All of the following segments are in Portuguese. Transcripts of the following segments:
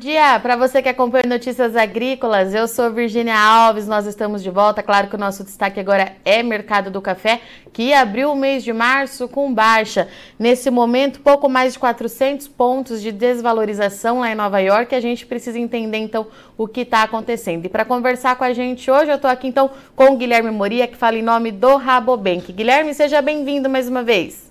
dia para você que acompanha Notícias Agrícolas. Eu sou Virginia Alves, nós estamos de volta. Claro que o nosso destaque agora é Mercado do Café, que abriu o mês de março com baixa. Nesse momento, pouco mais de 400 pontos de desvalorização lá em Nova York. A gente precisa entender então o que está acontecendo. E para conversar com a gente hoje, eu estou aqui então com o Guilherme Moria, que fala em nome do Rabobank. Guilherme, seja bem-vindo mais uma vez.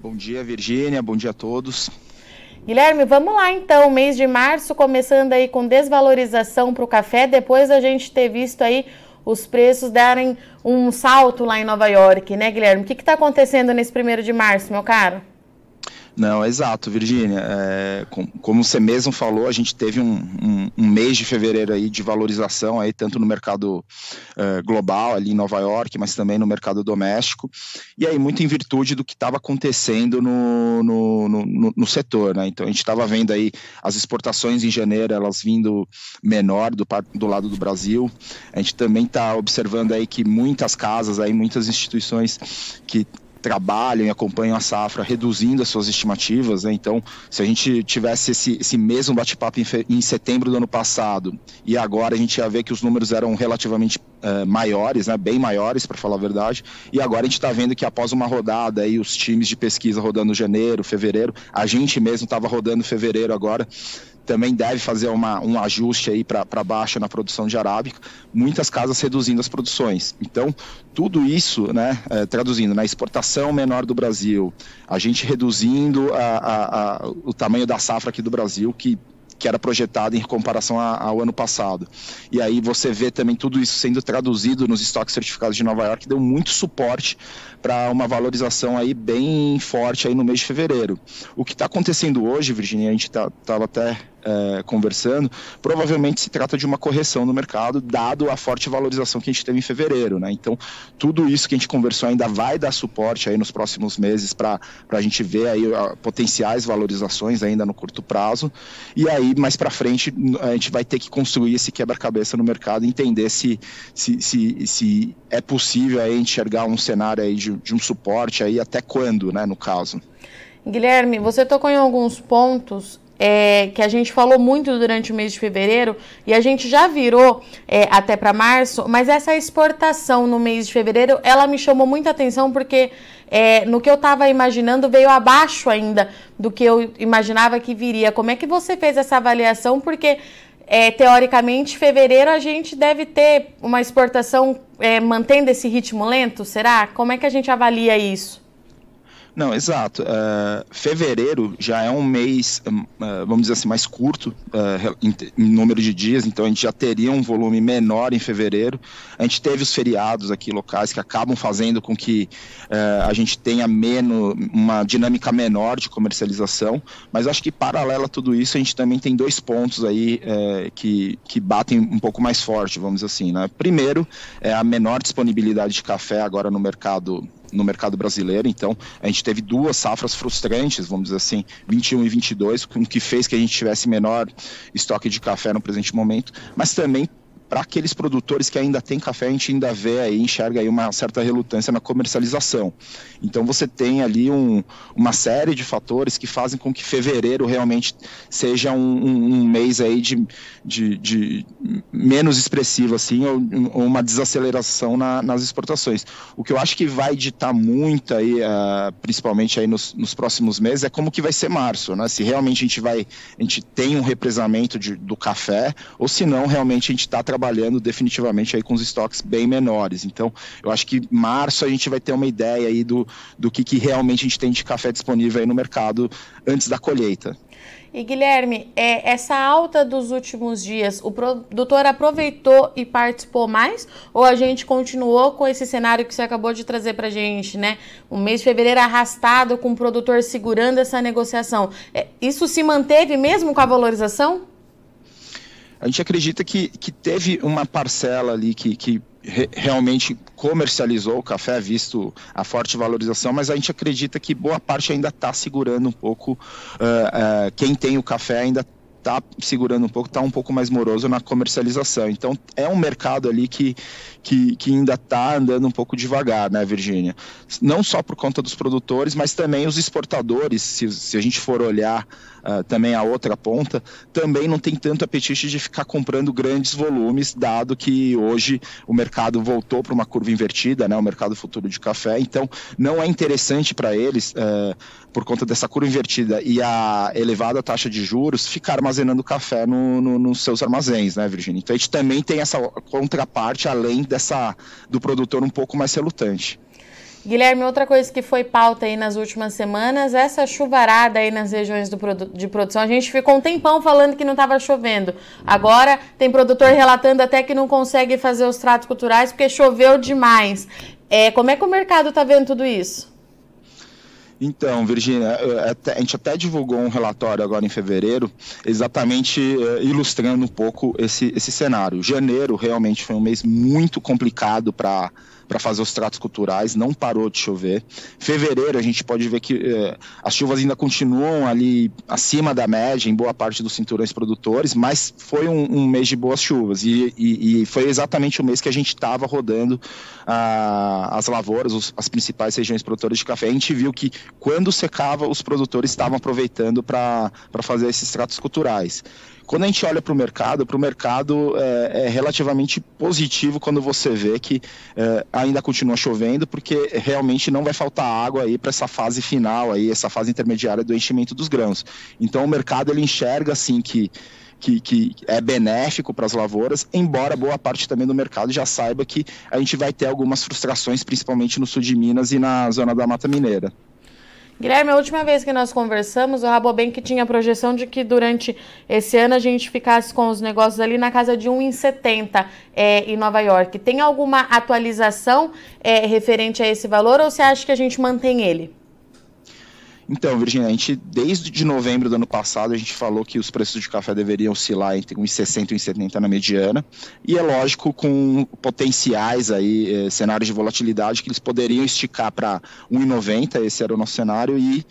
Bom dia, Virgínia. Bom dia a todos. Guilherme, vamos lá então, mês de março começando aí com desvalorização para o café, depois a gente ter visto aí os preços darem um salto lá em Nova York, né, Guilherme? O que está acontecendo nesse primeiro de março, meu caro? Não, exato, Virgínia. É, com, como você mesmo falou, a gente teve um, um, um, mês de fevereiro aí de valorização aí tanto no mercado é, global ali em Nova York, mas também no mercado doméstico. E aí muito em virtude do que estava acontecendo no, no, no, no, setor, né? Então a gente estava vendo aí as exportações em janeiro elas vindo menor do, do lado do Brasil. A gente também está observando aí que muitas casas aí, muitas instituições que trabalham e acompanham a safra reduzindo as suas estimativas. Né? Então, se a gente tivesse esse, esse mesmo bate-papo em, em, setembro do ano passado e agora a gente ia ver que os números eram relativamente uh, maiores, né? bem maiores, para falar a verdade, e agora a gente está vendo que após uma rodada, aí, os times de pesquisa rodando janeiro, fevereiro, a gente mesmo estava rodando fevereiro agora, também deve fazer uma, um ajuste aí para baixa na produção de arábica, muitas casas reduzindo as produções. Então, tudo isso, né, é, traduzindo, na exportação menor do Brasil, a gente reduzindo a, a, a, o tamanho da safra aqui do Brasil, que que era projetado em comparação ao ano passado. E aí você vê também tudo isso sendo traduzido nos estoques certificados de Nova York, deu muito suporte para uma valorização aí bem forte aí no mês de fevereiro. O que está acontecendo hoje, Virginia, a gente estava tá, até é, conversando, provavelmente se trata de uma correção no mercado, dado a forte valorização que a gente teve em fevereiro. Né? Então, tudo isso que a gente conversou ainda vai dar suporte aí nos próximos meses para a gente ver aí potenciais valorizações ainda no curto prazo. E aí, mais para frente, a gente vai ter que construir esse quebra-cabeça no mercado, entender se, se, se, se é possível aí enxergar um cenário aí de, de um suporte aí até quando, né, no caso. Guilherme, você tocou em alguns pontos é, que a gente falou muito durante o mês de fevereiro e a gente já virou é, até para março, mas essa exportação no mês de fevereiro ela me chamou muita atenção porque é, no que eu estava imaginando veio abaixo ainda do que eu imaginava que viria. Como é que você fez essa avaliação? Porque é, teoricamente, fevereiro a gente deve ter uma exportação é, mantendo esse ritmo lento, será? Como é que a gente avalia isso? Não, exato. Uh, fevereiro já é um mês, uh, vamos dizer assim, mais curto uh, em, em, número de dias, então a gente já teria um volume menor em fevereiro. A gente teve os feriados aqui locais que acabam fazendo com que a gente tenha menos, uma dinâmica menor de comercialização, mas acho que paralelo a tudo isso, a gente também tem dois pontos aí que, que batem um pouco mais forte, vamos dizer assim. Né? Primeiro, é a menor disponibilidade de café agora no mercado no mercado brasileiro. Então, a gente teve duas safras frustrantes, vamos dizer assim, 21 e 22, o que fez que a gente tivesse menor estoque de café no presente momento, mas também para aqueles produtores que ainda têm café, a gente ainda vê aí, enxerga aí uma certa relutância na comercialização. Então você tem ali um, uma série de fatores que fazem com que fevereiro realmente seja um, um, um mês aí de, de, de, menos expressivo assim, ou, ou uma desaceleração na, nas exportações. O que eu acho que vai ditar muito aí, uh, principalmente aí nos, nos, próximos meses, é como que vai ser março, né? Se realmente a gente vai, a gente tem um represamento de, do café, ou se não, realmente a gente está trabalhando definitivamente aí com os estoques bem menores. Então, eu acho que março a gente vai ter uma ideia aí do, do que, que realmente a gente tem de café disponível aí no mercado antes da colheita. E Guilherme, é, essa alta dos últimos dias, o produtor aproveitou e participou mais? Ou a gente continuou com esse cenário que você acabou de trazer para gente, né? O mês de fevereiro arrastado com o produtor segurando essa negociação. É, isso se manteve mesmo com a valorização? A gente acredita que, que teve uma parcela ali que, que re, realmente comercializou o café, visto a forte valorização, mas a gente acredita que boa parte ainda está segurando um pouco. Uh, uh, quem tem o café ainda está segurando um pouco, está um pouco mais moroso na comercialização. Então é um mercado ali que, que, que ainda está andando um pouco devagar, né, Virgínia? Não só por conta dos produtores, mas também os exportadores, se, se a gente for olhar uh, também a outra ponta, também não tem tanto apetite de ficar comprando grandes volumes, dado que hoje o mercado voltou para uma curva invertida, né, o mercado futuro de café, então não é interessante para eles, uh, por conta dessa curva invertida e a elevada taxa de juros, ficar armazenando café no, no, nos seus armazéns, né, Virginia? Então a gente também tem essa contraparte, além dessa do produtor um pouco mais relutante. Guilherme, outra coisa que foi pauta aí nas últimas semanas, essa chuvarada aí nas regiões do, de produção. A gente ficou um tempão falando que não estava chovendo. Agora tem produtor relatando até que não consegue fazer os tratos culturais porque choveu demais. É, como é que o mercado está vendo tudo isso? Então, Virginia, a gente até divulgou um relatório agora em fevereiro, exatamente uh, ilustrando um pouco esse, esse cenário. Janeiro realmente foi um mês muito complicado para para fazer os tratos culturais, não parou de chover. Fevereiro a gente pode ver que eh, as chuvas ainda continuam ali acima da média em boa parte dos cinturões produtores, mas foi um, um mês de boas chuvas e, e, e, foi exatamente o mês que a gente estava rodando ah, as lavouras, os, as principais regiões produtoras de café. A gente viu que quando secava, os produtores estavam aproveitando para fazer esses tratos culturais. Quando a gente olha para o mercado, para o mercado é, é, relativamente positivo quando você vê que é, ainda continua chovendo, porque realmente não vai faltar água aí para essa fase final aí, essa fase intermediária do enchimento dos grãos. Então o mercado ele enxerga assim que que, que, é benéfico para as lavouras, embora boa parte também do mercado já saiba que a gente vai ter algumas frustrações, principalmente no sul de Minas e na zona da Mata Mineira. Guilherme, a última vez que nós conversamos, o Rabobank tinha a projeção de que durante esse ano a gente ficasse com os negócios ali na casa de 1,70 é, em Nova York. Tem alguma atualização é, referente a esse valor ou você acha que a gente mantém ele? Então, Virginia, a gente, desde de novembro do ano passado, a gente falou que os preços de café deveriam oscilar entre 1,60 e 1,70 na mediana, e é lógico com potenciais aí, eh, cenários de volatilidade que eles poderiam esticar para 1,90, esse era o nosso cenário, e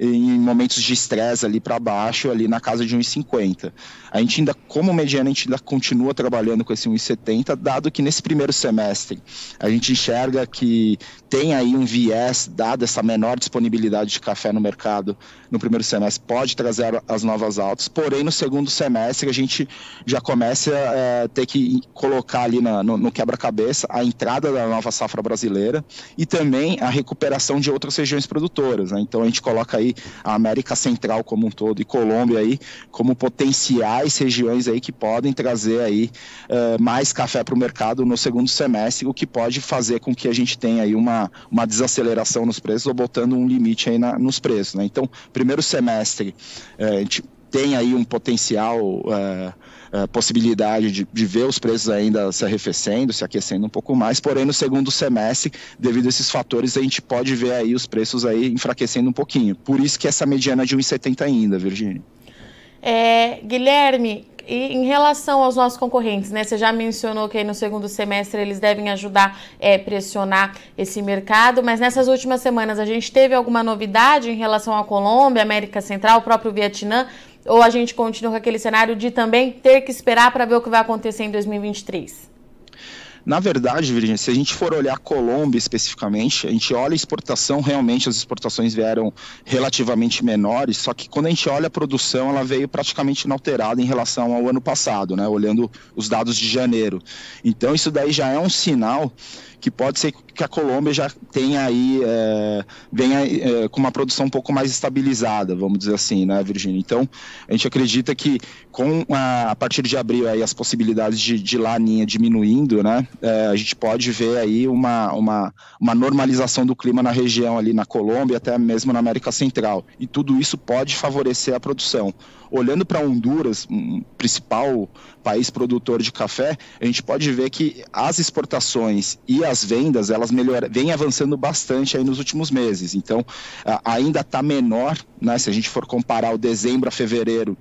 em momentos de estresse ali para baixo, ali na casa de 1,50. A gente ainda, como mediana, a gente ainda continua trabalhando com esse 1,70, dado que nesse primeiro semestre a gente enxerga que tem aí um viés, dado essa menor disponibilidade de café no mercado no primeiro semestre, pode trazer as novas altas, porém no segundo semestre a gente já começa a é, ter que colocar ali na, no, no quebra-cabeça a entrada da nova safra brasileira e também a recuperação de outras regiões produtoras. Né? Então a gente coloca a América Central como um todo e Colômbia aí como potenciais regiões aí que podem trazer aí uh, mais café para o mercado no segundo semestre, o que pode fazer com que a gente tenha aí uma, uma desaceleração nos preços ou botando um limite aí na, nos preços. Né? Então, primeiro semestre, uh, a gente tem aí um potencial uh, uh, possibilidade de, de, ver os preços ainda se arrefecendo, se aquecendo um pouco mais, porém no segundo semestre, devido a esses fatores, a gente pode ver aí os preços aí enfraquecendo um pouquinho. Por isso que essa mediana de 1,70 ainda, Virginia. É, Guilherme, e em relação aos nossos concorrentes, né? Você já mencionou que no segundo semestre eles devem ajudar a é, pressionar esse mercado, mas nessas últimas semanas a gente teve alguma novidade em relação à Colômbia, América Central, o próprio Vietnã? Ou a gente continua com aquele cenário de também ter que esperar para ver o que vai acontecer em 2023? Na verdade, Virginia, se a gente for olhar Colômbia especificamente, a gente olha a exportação, realmente as exportações vieram relativamente menores, só que quando a gente olha a produção, ela veio praticamente inalterada em relação ao ano passado, né? Olhando os dados de janeiro. Então, isso daí já é um sinal que pode ser que a Colômbia já tenha aí, é, venha é, com uma produção um pouco mais estabilizada, vamos dizer assim, né, Virginia? Então, a gente acredita que com a, a partir de abril aí as possibilidades de, de laninha diminuindo, né, é, a gente pode ver aí uma, uma, uma normalização do clima na região ali na Colômbia, até mesmo na América Central. E tudo isso pode favorecer a produção. Olhando para Honduras, um principal país produtor de café, a gente pode ver que as exportações e as vendas elas melhor, vêm avançando bastante aí nos últimos meses. Então, ainda está menor, né? Se a gente for comparar o dezembro a fevereiro,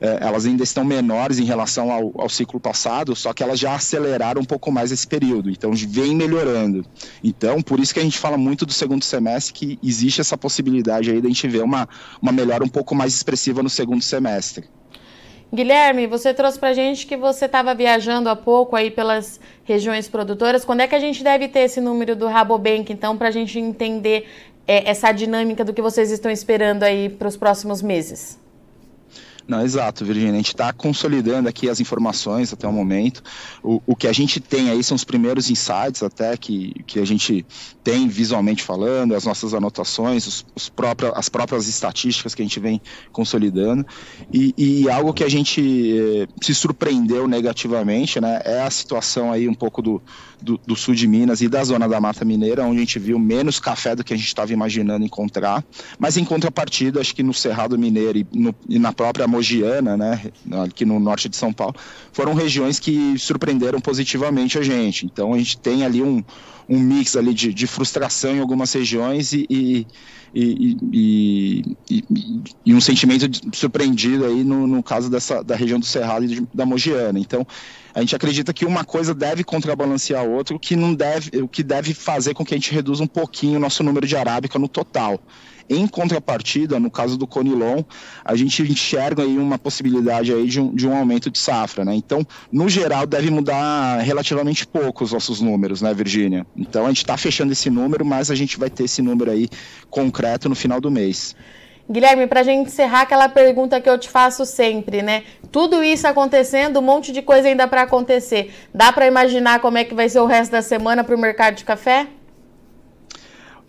é, elas ainda estão menores em relação ao, ao ciclo passado, só que elas já aceleraram um pouco mais esse período. Então, vem melhorando. Então, por isso que a gente fala muito do segundo semestre que existe essa possibilidade aí de a gente ver uma, uma melhora um pouco mais expressiva no segundo semestre. Guilherme, você trouxe para a gente que você estava viajando há pouco aí pelas regiões produtoras. Quando é que a gente deve ter esse número do Rabobank, então, para a gente entender é, essa dinâmica do que vocês estão esperando aí para os próximos meses? Não, exato, Virginia. A gente está consolidando aqui as informações até o momento. O, o que a gente tem aí são os primeiros insights até que, que a gente tem visualmente falando, as nossas anotações, os, os próprios, as próprias estatísticas que a gente vem consolidando. E, e algo que a gente eh, se surpreendeu negativamente né, é a situação aí um pouco do, do, do, sul de Minas e da zona da Mata Mineira, onde a gente viu menos café do que a gente estava imaginando encontrar. Mas em contrapartida, acho que no Cerrado Mineiro e, no, e na própria Mogiana, né, aqui no norte de São Paulo, foram regiões que surpreenderam positivamente a gente. Então a gente tem ali um, um mix ali de, de frustração em algumas regiões e, e, e, e, um sentimento surpreendido aí no, no caso dessa, da região do Cerrado e da Mogiana. Então a gente acredita que uma coisa deve contrabalancear a outra, o que não deve, o que deve fazer com que a gente reduza um pouquinho o nosso número de arábica no total. Em contrapartida, no caso do Conilon, a gente enxerga aí uma possibilidade aí de um, de um aumento de safra, né? Então, no geral, deve mudar relativamente pouco os nossos números, né, Virgínia? Então, a gente está fechando esse número, mas a gente vai ter esse número aí concreto no final do mês. Guilherme, para a gente encerrar aquela pergunta que eu te faço sempre, né? Tudo isso acontecendo, um monte de coisa ainda para acontecer. Dá para imaginar como é que vai ser o resto da semana para o mercado de café?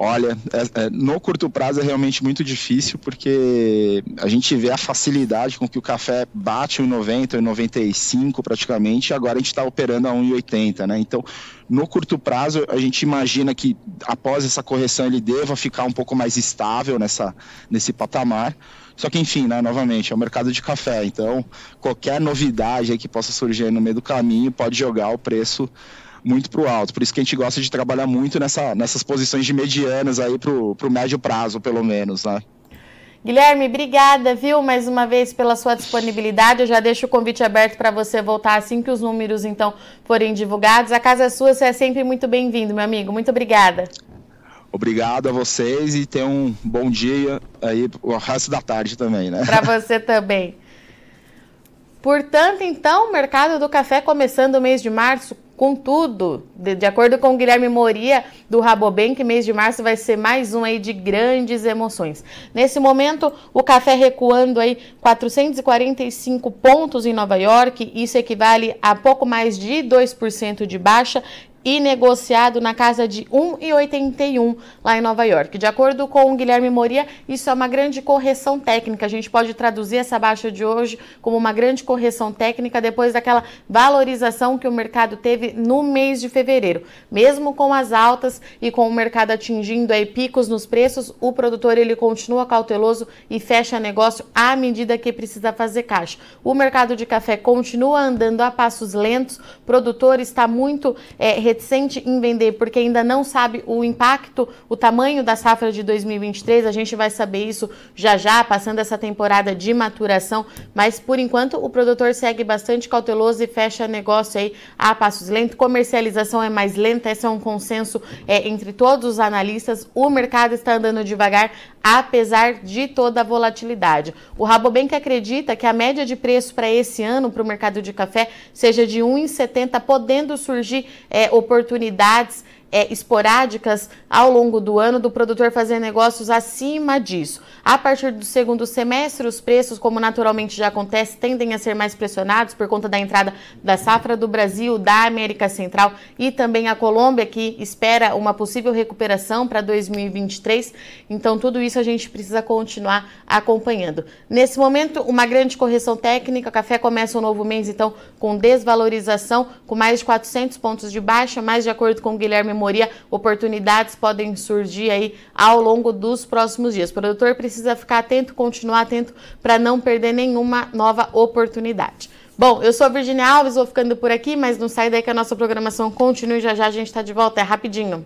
Olha, é, é, no curto prazo é realmente muito difícil porque a gente vê a facilidade com que o café bate 1,90, 1,95 praticamente, e agora a gente está operando a 1,80, né? Então, no curto prazo, a gente imagina que após essa correção ele deva ficar um pouco mais estável nessa, nesse patamar. Só que, enfim, né, novamente, é o mercado de café, então qualquer novidade que possa surgir no meio do caminho pode jogar o preço muito para o alto. Por isso que a gente gosta de trabalhar muito nessa, nessas posições de medianas aí para o médio prazo, pelo menos, né? Guilherme, obrigada, viu, mais uma vez pela sua disponibilidade. Eu já deixo o convite aberto para você voltar assim que os números, então, forem divulgados. A casa é sua, você é sempre muito bem-vindo, meu amigo. Muito obrigada. Obrigado a vocês e tenham um bom dia aí o resto da tarde também, né? Para você também. Portanto, então, o mercado do café começando o mês de março Contudo, de, de acordo com o Guilherme Moria, do Rabobank, mês de março vai ser mais um aí de grandes emoções. Nesse momento, o café recuando aí 445 pontos em Nova York, isso equivale a pouco mais de 2% de baixa e negociado na casa de 1,81 lá em Nova York. De acordo com o Guilherme Moria, isso é uma grande correção técnica. A gente pode traduzir essa baixa de hoje como uma grande correção técnica depois daquela valorização que o mercado teve no mês de fevereiro. Mesmo com as altas e com o mercado atingindo aí picos nos preços, o produtor ele continua cauteloso e fecha negócio à medida que precisa fazer caixa. O mercado de café continua andando a passos lentos, o produtor está muito é, reticente em vender porque ainda não sabe o impacto, o tamanho da safra de 2023. A gente vai saber isso já já, passando essa temporada de maturação. Mas por enquanto o produtor segue bastante cauteloso e fecha negócio aí a passos lentos. Comercialização é mais lenta, esse é um consenso é, entre todos os analistas. O mercado está andando devagar, apesar de toda a volatilidade. O Rabobank acredita que a média de preço para esse ano para o mercado de café seja de 1,70, podendo surgir é, oportunidades é, esporádicas ao longo do ano do produtor fazer negócios acima disso. A partir do segundo semestre, os preços, como naturalmente já acontece, tendem a ser mais pressionados por conta da entrada da safra do Brasil, da América Central e também a Colômbia, que espera uma possível recuperação para 2023. Então, tudo isso a gente precisa continuar acompanhando. Nesse momento, uma grande correção técnica. O café começa um novo mês, então, com desvalorização, com mais de 400 pontos de baixa, mas de acordo com o Guilherme Moria, oportunidades podem surgir aí ao longo dos próximos dias. O produtor precisa ficar atento, continuar atento para não perder nenhuma nova oportunidade. Bom, eu sou a Virginia Alves, vou ficando por aqui, mas não sai daí que a nossa programação continue. Já já a gente está de volta, é rapidinho.